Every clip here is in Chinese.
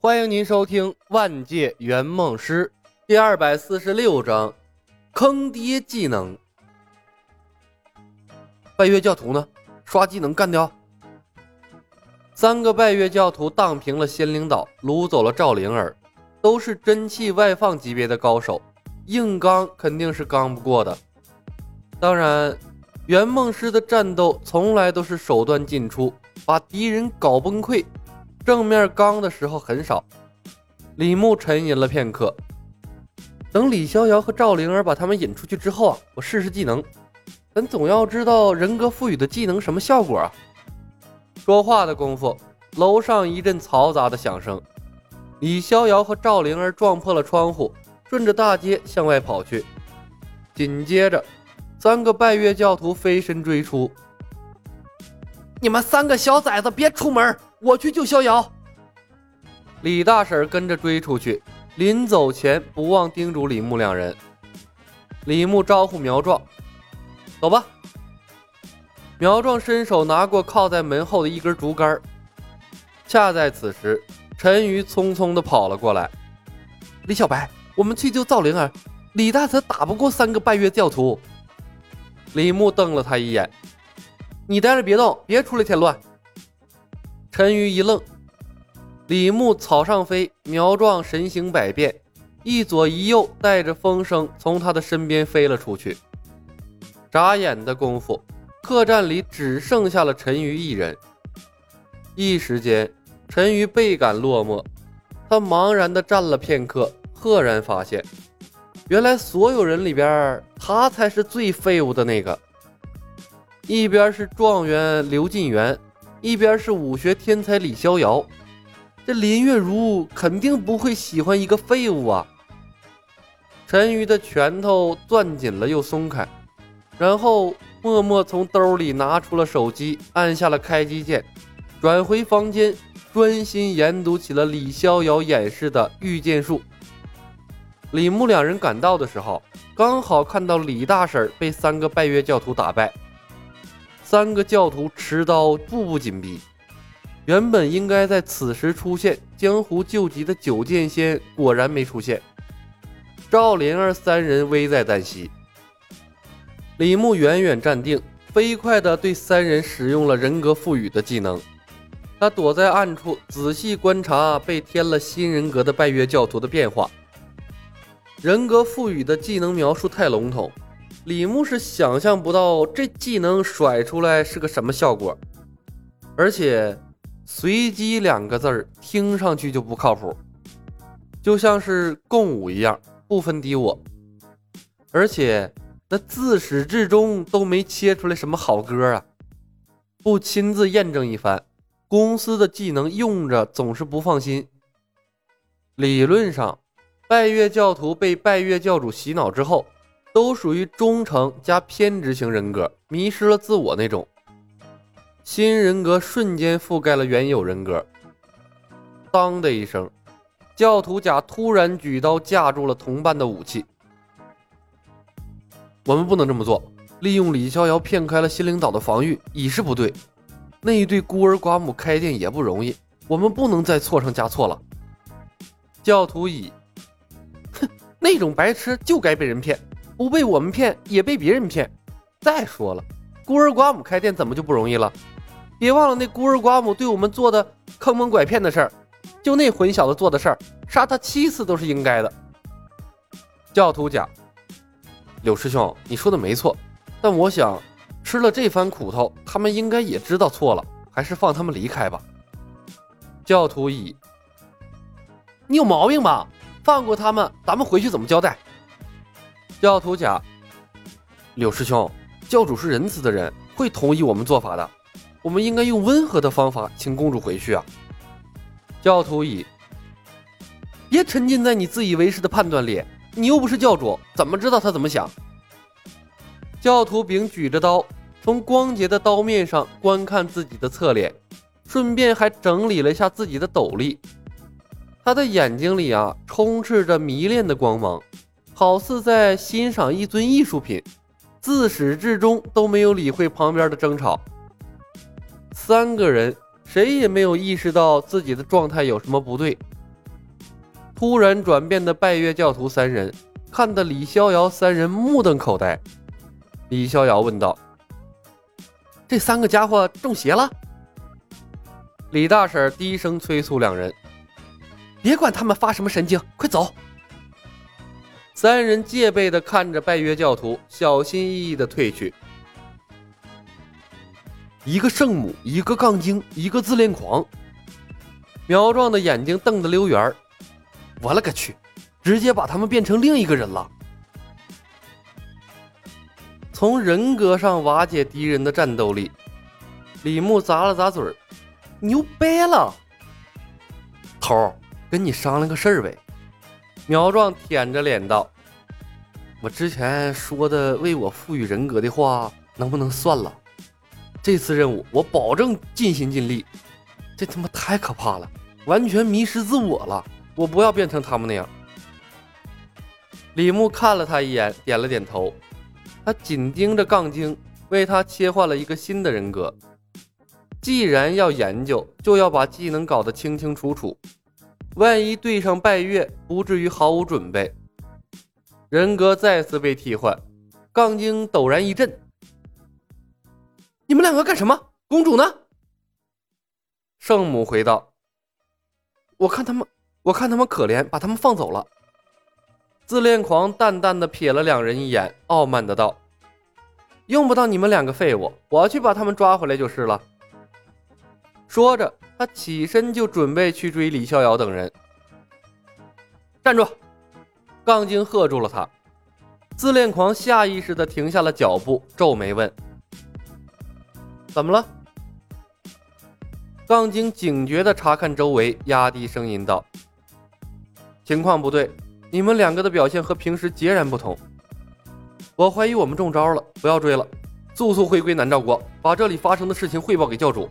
欢迎您收听《万界圆梦师》第二百四十六章：坑爹技能。拜月教徒呢？刷技能干掉！三个拜月教徒荡平了仙灵岛，掳走了赵灵儿，都是真气外放级别的高手，硬刚肯定是刚不过的。当然，圆梦师的战斗从来都是手段尽出，把敌人搞崩溃。正面刚的时候很少。李牧沉吟了片刻，等李逍遥和赵灵儿把他们引出去之后啊，我试试技能。咱总要知道人格赋予的技能什么效果啊！说话的功夫，楼上一阵嘈杂的响声，李逍遥和赵灵儿撞破了窗户，顺着大街向外跑去。紧接着，三个拜月教徒飞身追出。你们三个小崽子别出门，我去救逍遥。李大婶跟着追出去，临走前不忘叮嘱李牧两人。李牧招呼苗壮：“走吧。”苗壮伸手拿过靠在门后的一根竹竿。恰在此时，陈鱼匆匆地跑了过来：“李小白，我们去救赵灵儿。李大婶打不过三个拜月教徒。”李牧瞪了他一眼。你待着别动，别出来添乱。陈鱼一愣，李牧草上飞，苗壮神形百变，一左一右带着风声从他的身边飞了出去。眨眼的功夫，客栈里只剩下了陈鱼一人。一时间，陈鱼倍感落寞，他茫然地站了片刻，赫然发现，原来所有人里边，他才是最废物的那个。一边是状元刘进元，一边是武学天才李逍遥，这林月如肯定不会喜欢一个废物啊！陈鱼的拳头攥紧了又松开，然后默默从兜里拿出了手机，按下了开机键，转回房间，专心研读起了李逍遥演示的御剑术。李牧两人赶到的时候，刚好看到李大婶被三个拜月教徒打败。三个教徒持刀，步步紧逼。原本应该在此时出现江湖救急的九剑仙，果然没出现。赵灵儿三人危在旦夕。李牧远远站定，飞快地对三人使用了人格赋予的技能。他躲在暗处，仔细观察被添了新人格的拜月教徒的变化。人格赋予的技能描述太笼统。李牧是想象不到这技能甩出来是个什么效果，而且“随机”两个字儿听上去就不靠谱，就像是共舞一样，不分敌我。而且那自始至终都没切出来什么好歌啊！不亲自验证一番，公司的技能用着总是不放心。理论上，拜月教徒被拜月教主洗脑之后。都属于忠诚加偏执型人格，迷失了自我那种。新人格瞬间覆盖了原有人格。当的一声，教徒甲突然举刀架住了同伴的武器。我们不能这么做，利用李逍遥骗开了新领导的防御已是不对。那一对孤儿寡母开店也不容易，我们不能再错上加错了。教徒乙，哼，那种白痴就该被人骗。不被我们骗，也被别人骗。再说了，孤儿寡母开店怎么就不容易了？别忘了那孤儿寡母对我们做的坑蒙拐骗的事儿，就那混小子做的事儿，杀他七次都是应该的。教徒甲，柳师兄，你说的没错，但我想吃了这番苦头，他们应该也知道错了，还是放他们离开吧。教徒乙，你有毛病吧？放过他们，咱们回去怎么交代？教徒甲，柳师兄，教主是仁慈的人，会同意我们做法的。我们应该用温和的方法请公主回去啊。教徒乙，别沉浸在你自以为是的判断里，你又不是教主，怎么知道他怎么想？教徒丙举着刀，从光洁的刀面上观看自己的侧脸，顺便还整理了一下自己的斗笠。他的眼睛里啊，充斥着迷恋的光芒。好似在欣赏一尊艺术品，自始至终都没有理会旁边的争吵。三个人谁也没有意识到自己的状态有什么不对，突然转变的拜月教徒三人看得李逍遥三人目瞪口呆。李逍遥问道：“这三个家伙中邪了？”李大婶低声催促两人：“别管他们发什么神经，快走！”三人戒备地看着拜月教徒，小心翼翼地退去。一个圣母，一个杠精，一个自恋狂。苗壮的眼睛瞪得溜圆儿，我勒个去，直接把他们变成另一个人了。从人格上瓦解敌人的战斗力，李牧咂了咂嘴儿，牛掰了。头儿，跟你商量个事儿呗。苗壮舔着脸道：“我之前说的为我赋予人格的话，能不能算了？”这次任务我保证尽心尽力，这他妈太可怕了，完全迷失自我了。我不要变成他们那样。李牧看了他一眼，点了点头。他紧盯着杠精，为他切换了一个新的人格。既然要研究，就要把技能搞得清清楚楚，万一对上拜月，不至于毫无准备。人格再次被替换，杠精陡然一震。你们两个干什么？公主呢？圣母回道：“我看他们，我看他们可怜，把他们放走了。”自恋狂淡淡的瞥了两人一眼，傲慢的道：“用不到你们两个废物，我去把他们抓回来就是了。”说着，他起身就准备去追李逍遥等人。站住！杠精喝住了他。自恋狂下意识的停下了脚步，皱眉问。怎么了？杠精警觉地查看周围，压低声音道：“情况不对，你们两个的表现和平时截然不同。我怀疑我们中招了，不要追了，速速回归南诏国，把这里发生的事情汇报给教主。”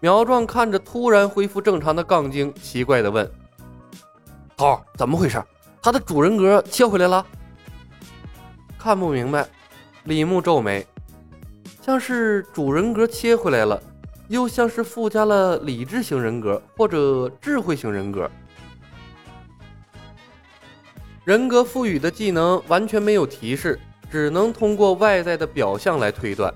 苗壮看着突然恢复正常的杠精，奇怪地问：“头，怎么回事？他的主人格切回来了？”看不明白，李牧皱眉。像是主人格切回来了，又像是附加了理智型人格或者智慧型人格。人格赋予的技能完全没有提示，只能通过外在的表象来推断。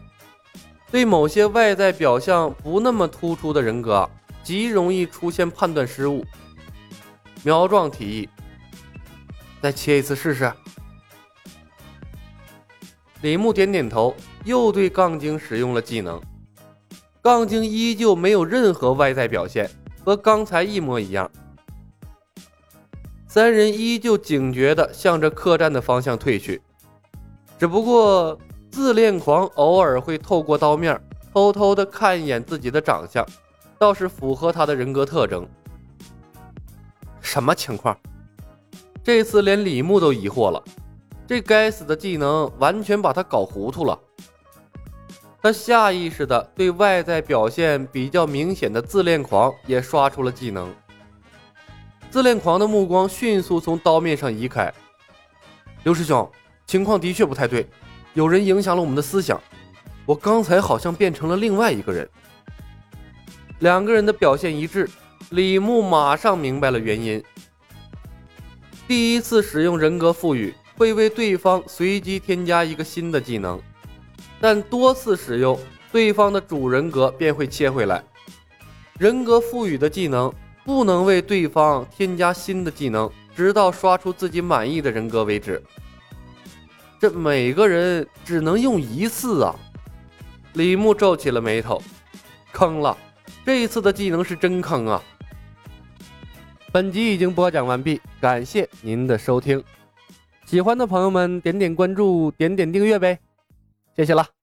对某些外在表象不那么突出的人格，极容易出现判断失误。苗壮提议：“再切一次试试。”李牧点点头。又对杠精使用了技能，杠精依旧没有任何外在表现，和刚才一模一样。三人依旧警觉地向着客栈的方向退去，只不过自恋狂偶尔会透过刀面偷偷地看一眼自己的长相，倒是符合他的人格特征。什么情况？这次连李牧都疑惑了，这该死的技能完全把他搞糊涂了。他下意识的对外在表现比较明显的自恋狂也刷出了技能。自恋狂的目光迅速从刀面上移开。刘师兄，情况的确不太对，有人影响了我们的思想。我刚才好像变成了另外一个人。两个人的表现一致，李牧马上明白了原因。第一次使用人格赋予，会为对方随机添加一个新的技能。但多次使用，对方的主人格便会切回来。人格赋予的技能不能为对方添加新的技能，直到刷出自己满意的人格为止。这每个人只能用一次啊！李牧皱起了眉头，坑了！这一次的技能是真坑啊！本集已经播讲完毕，感谢您的收听。喜欢的朋友们点点关注，点点订阅呗。谢谢了。